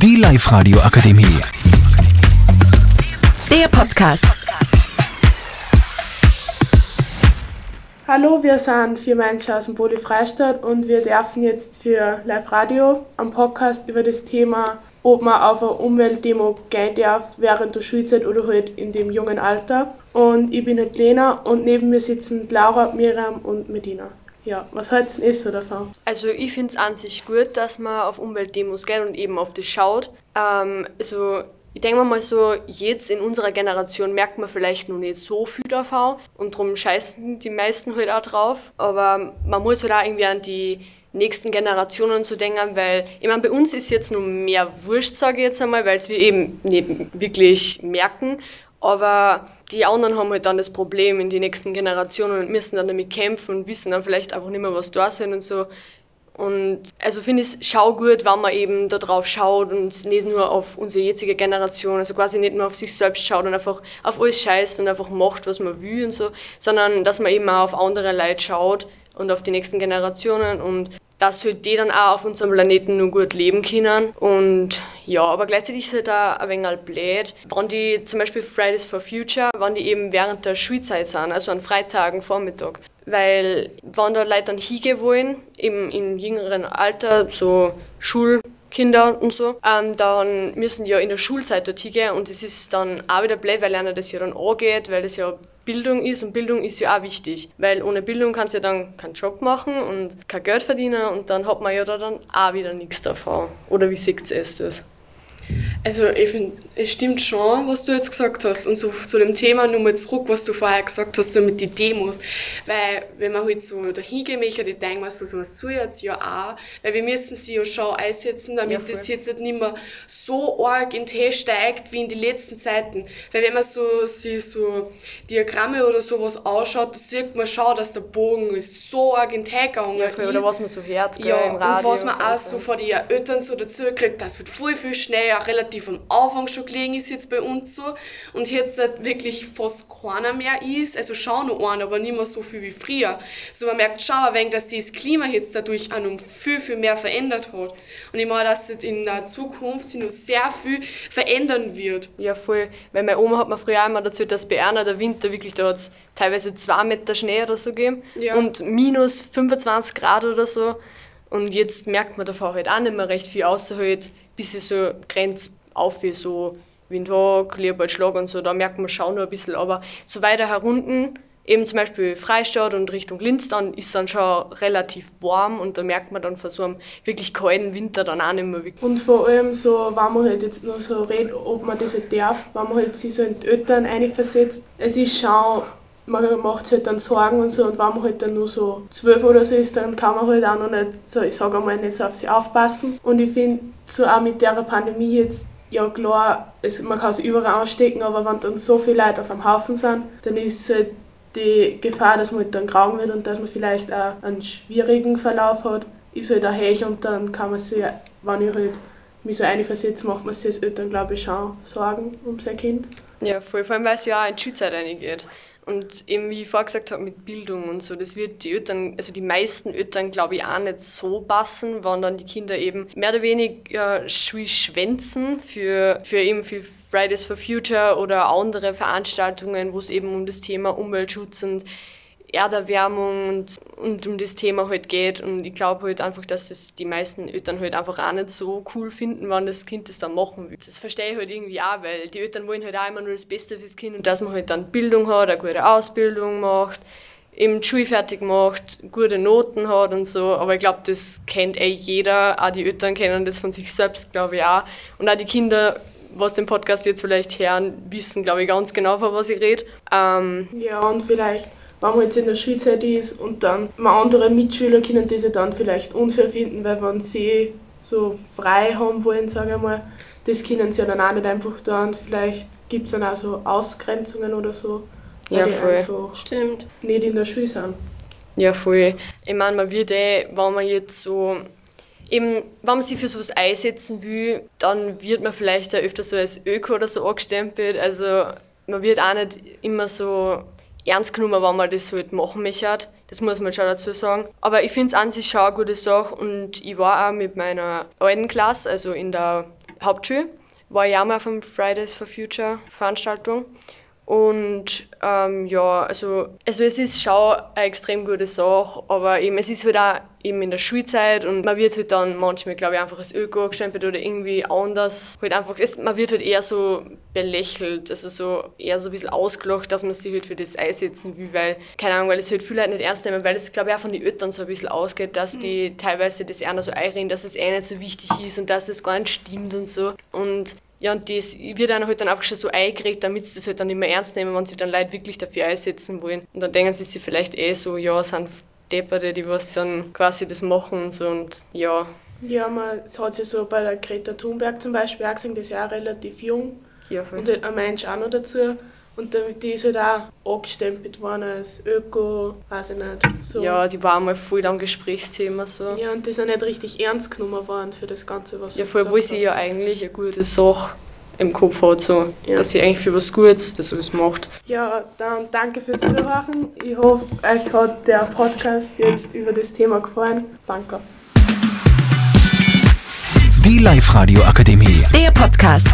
Die Live-Radio Akademie. Der Podcast. Hallo, wir sind vier Menschen aus dem Bode Freistadt und wir dürfen jetzt für Live Radio am Podcast über das Thema, ob man auf eine Umweltdemo gehen darf während der Schulzeit oder halt in dem jungen Alter. Und ich bin halt Lena und neben mir sitzen Laura, Miriam und Medina. Ja, was haltet ihr so davon? Also ich finde es an sich gut, dass man auf Umweltdemos geht und eben auf das schaut. Ähm, also ich denke mal so, jetzt in unserer Generation merkt man vielleicht noch nicht so viel davon und darum scheißen die meisten halt auch drauf. Aber man muss halt auch irgendwie an die nächsten Generationen zu denken, weil ich meine, bei uns ist jetzt nur mehr Wurscht, sage ich jetzt einmal, weil es wir eben nicht wirklich merken. Aber die anderen haben halt dann das Problem in die nächsten Generationen und müssen dann damit kämpfen und wissen dann vielleicht einfach nicht mehr, was da sind und so. Und also finde ich es schau gut, wenn man eben da drauf schaut und nicht nur auf unsere jetzige Generation, also quasi nicht nur auf sich selbst schaut und einfach auf alles scheißt und einfach macht, was man will und so, sondern dass man eben auch auf andere Leute schaut und auf die nächsten Generationen und dass halt die dann auch auf unserem Planeten nur gut leben können. Und ja, aber gleichzeitig ist halt auch ein wenig blöd, wenn die zum Beispiel Fridays for Future, wenn die eben während der Schulzeit sind, also an Freitagen Vormittag. Weil, wenn da Leute dann hingehen wollen, eben im jüngeren Alter, so Schulkinder und so, ähm, dann müssen die ja in der Schulzeit dort hingehen und das ist dann auch wieder blöd, weil einer das ja dann angeht, weil das ja Bildung ist und Bildung ist ja auch wichtig, weil ohne Bildung kannst du ja dann keinen Job machen und kein Geld verdienen und dann hat man ja da dann auch wieder nichts davon. Oder wie seht ihr das? Also ich finde, es stimmt schon, was du jetzt gesagt hast. Und so zu dem Thema nochmal zurück, was du vorher gesagt hast, so mit den Demos. Weil wenn man halt so dahin gehen möchte, ich denke mir so, so was soll jetzt ja auch, weil wir müssen sie ja schon einsetzen, damit ja, das jetzt nicht mehr so arg in den steigt wie in den letzten Zeiten. Weil wenn man so, sich so Diagramme oder sowas anschaut, da sieht man schon, dass der Bogen ist so arg in den gegangen ja, Oder was man so hört, ja, im Radio. und was man auch so von den Eltern so dazu kriegt, das wird viel, viel schneller, relativ am Anfang schon gelegen ist jetzt bei uns so. Und jetzt halt wirklich fast keiner mehr ist, also schon noch einer, aber nicht mehr so viel wie früher. So man merkt schon ein wenig, dass das Klima jetzt dadurch auch noch viel, viel mehr verändert hat. Und ich meine, dass es in der Zukunft sich noch sehr viel verändern wird. Ja, voll. Weil meine Oma hat mir früher einmal dazu, dass bei einer der Winter wirklich, da hat teilweise zwei Meter Schnee oder so gegeben ja. und minus 25 Grad oder so. Und jetzt merkt man davon halt auch nicht mehr recht viel, außer halt bis sie so Grenz auf wie so Windhoek, Leopoldschlag und so, da merkt man schon noch ein bisschen, aber so weiter herunten, eben zum Beispiel Freistadt und Richtung Linz, dann ist dann schon relativ warm und da merkt man dann von so einem wirklich kalten Winter dann auch nicht mehr wirklich. Und vor allem so, wenn man halt jetzt nur so redet, ob man das halt darf, wenn man halt sich so in die Eltern einversetzt, es ist schon man macht sich halt dann Sorgen und so und wenn man halt dann nur so zwölf oder so ist, dann kann man halt auch noch nicht so, ich sage einmal, nicht so auf sie aufpassen. Und ich finde, so auch mit der Pandemie jetzt, ja klar, es, man kann es überall anstecken, aber wenn dann so viele Leute auf einem Haufen sind, dann ist halt die Gefahr, dass man halt dann krank wird und dass man vielleicht auch einen schwierigen Verlauf hat, ist halt auch hoch und dann kann man sich, wenn ich halt mich so einversetze, macht man sich als Eltern, glaube ich, schon Sorgen um sein Kind. Ja, voll, vor allem, weil es ja auch in die Schulzeit reingeht. Und eben wie ich vorher gesagt habe, mit Bildung und so, das wird die Eltern, also die meisten Eltern, glaube ich, auch nicht so passen, wenn dann die Kinder eben mehr oder weniger schwänzen für, für eben für Fridays for Future oder andere Veranstaltungen, wo es eben um das Thema Umweltschutz und Erderwärmung und, und um das Thema halt geht. Und ich glaube halt einfach, dass das die meisten Eltern halt einfach auch nicht so cool finden, wenn das Kind das dann machen will. Das verstehe ich halt irgendwie auch, weil die Eltern wollen halt auch immer nur das Beste fürs Kind und dass man halt dann Bildung hat, eine gute Ausbildung macht, eben die Schule fertig macht, gute Noten hat und so. Aber ich glaube, das kennt eh jeder. Auch die Eltern kennen das von sich selbst, glaube ich auch. Und auch die Kinder was den Podcast jetzt vielleicht hören, wissen, glaube ich, ganz genau, von was ich rede. Ähm, ja, und vielleicht wenn man jetzt in der Schulzeit ist und dann andere Mitschüler können diese dann vielleicht unfair finden, weil wenn sie so frei haben wollen, sage ich mal, das können sie ja dann auch nicht einfach da und vielleicht gibt es dann auch so Ausgrenzungen oder so, weil ja, die voll. einfach Stimmt. nicht in der Schule sind. Ja, voll. Ich meine, man wird eh, wenn man jetzt so eben, wenn man sich für sowas einsetzen will, dann wird man vielleicht auch öfter so als Öko oder so angestempelt. Also man wird auch nicht immer so ernst genommen, wenn man das halt machen möchte. Das muss man schon dazu sagen. Aber ich finde es an sich schon eine gute Sache und ich war auch mit meiner alten Klasse, also in der Hauptschule war ich auch mal auf dem Fridays for Future Veranstaltung. Und ähm, ja, also, also es ist schon eine extrem gute Sache, aber eben, es ist halt auch eben in der Schulzeit und man wird halt dann manchmal, glaube ich, einfach als Öko gestempelt oder irgendwie anders. Halt einfach, es, man wird halt eher so belächelt, also so eher so ein bisschen ausgelacht, dass man sich halt für das einsetzen will, weil, keine Ahnung, weil es halt viele halt nicht ernst nehmen, weil es, glaube ich, auch von den Eltern so ein bisschen ausgeht, dass die teilweise das eher so einreden, dass es eh nicht so wichtig ist und dass es gar nicht stimmt und so. Und ja, und das wird dann halt dann einfach schon so eingeredet, damit sie das halt dann nicht mehr ernst nehmen, wenn sie dann Leute wirklich dafür einsetzen wollen. Und dann denken sie sich vielleicht eh so, ja, sind Depperte, die was dann quasi das machen und so und ja. Ja, man es hat ja so bei der Greta Thunberg zum Beispiel auch gesehen, die ist ja auch relativ jung Ja, voll. und ein Mensch auch noch dazu. Und damit die ist halt auch angestempelt worden als Öko, weiß ich nicht. So. Ja, die war mal voll am Gesprächsthema so. Ja, und die sind nicht richtig ernst genommen worden für das Ganze, was Ja, voll, wo gesagt sie ja eigentlich eine gute Sache im Kopf hat, so, Ja. dass sie eigentlich für was Gutes das alles macht. Ja, dann danke fürs Zuhören. Ich hoffe, euch hat der Podcast jetzt über das Thema gefallen. Danke. Die Live-Radio Akademie. Der Podcast.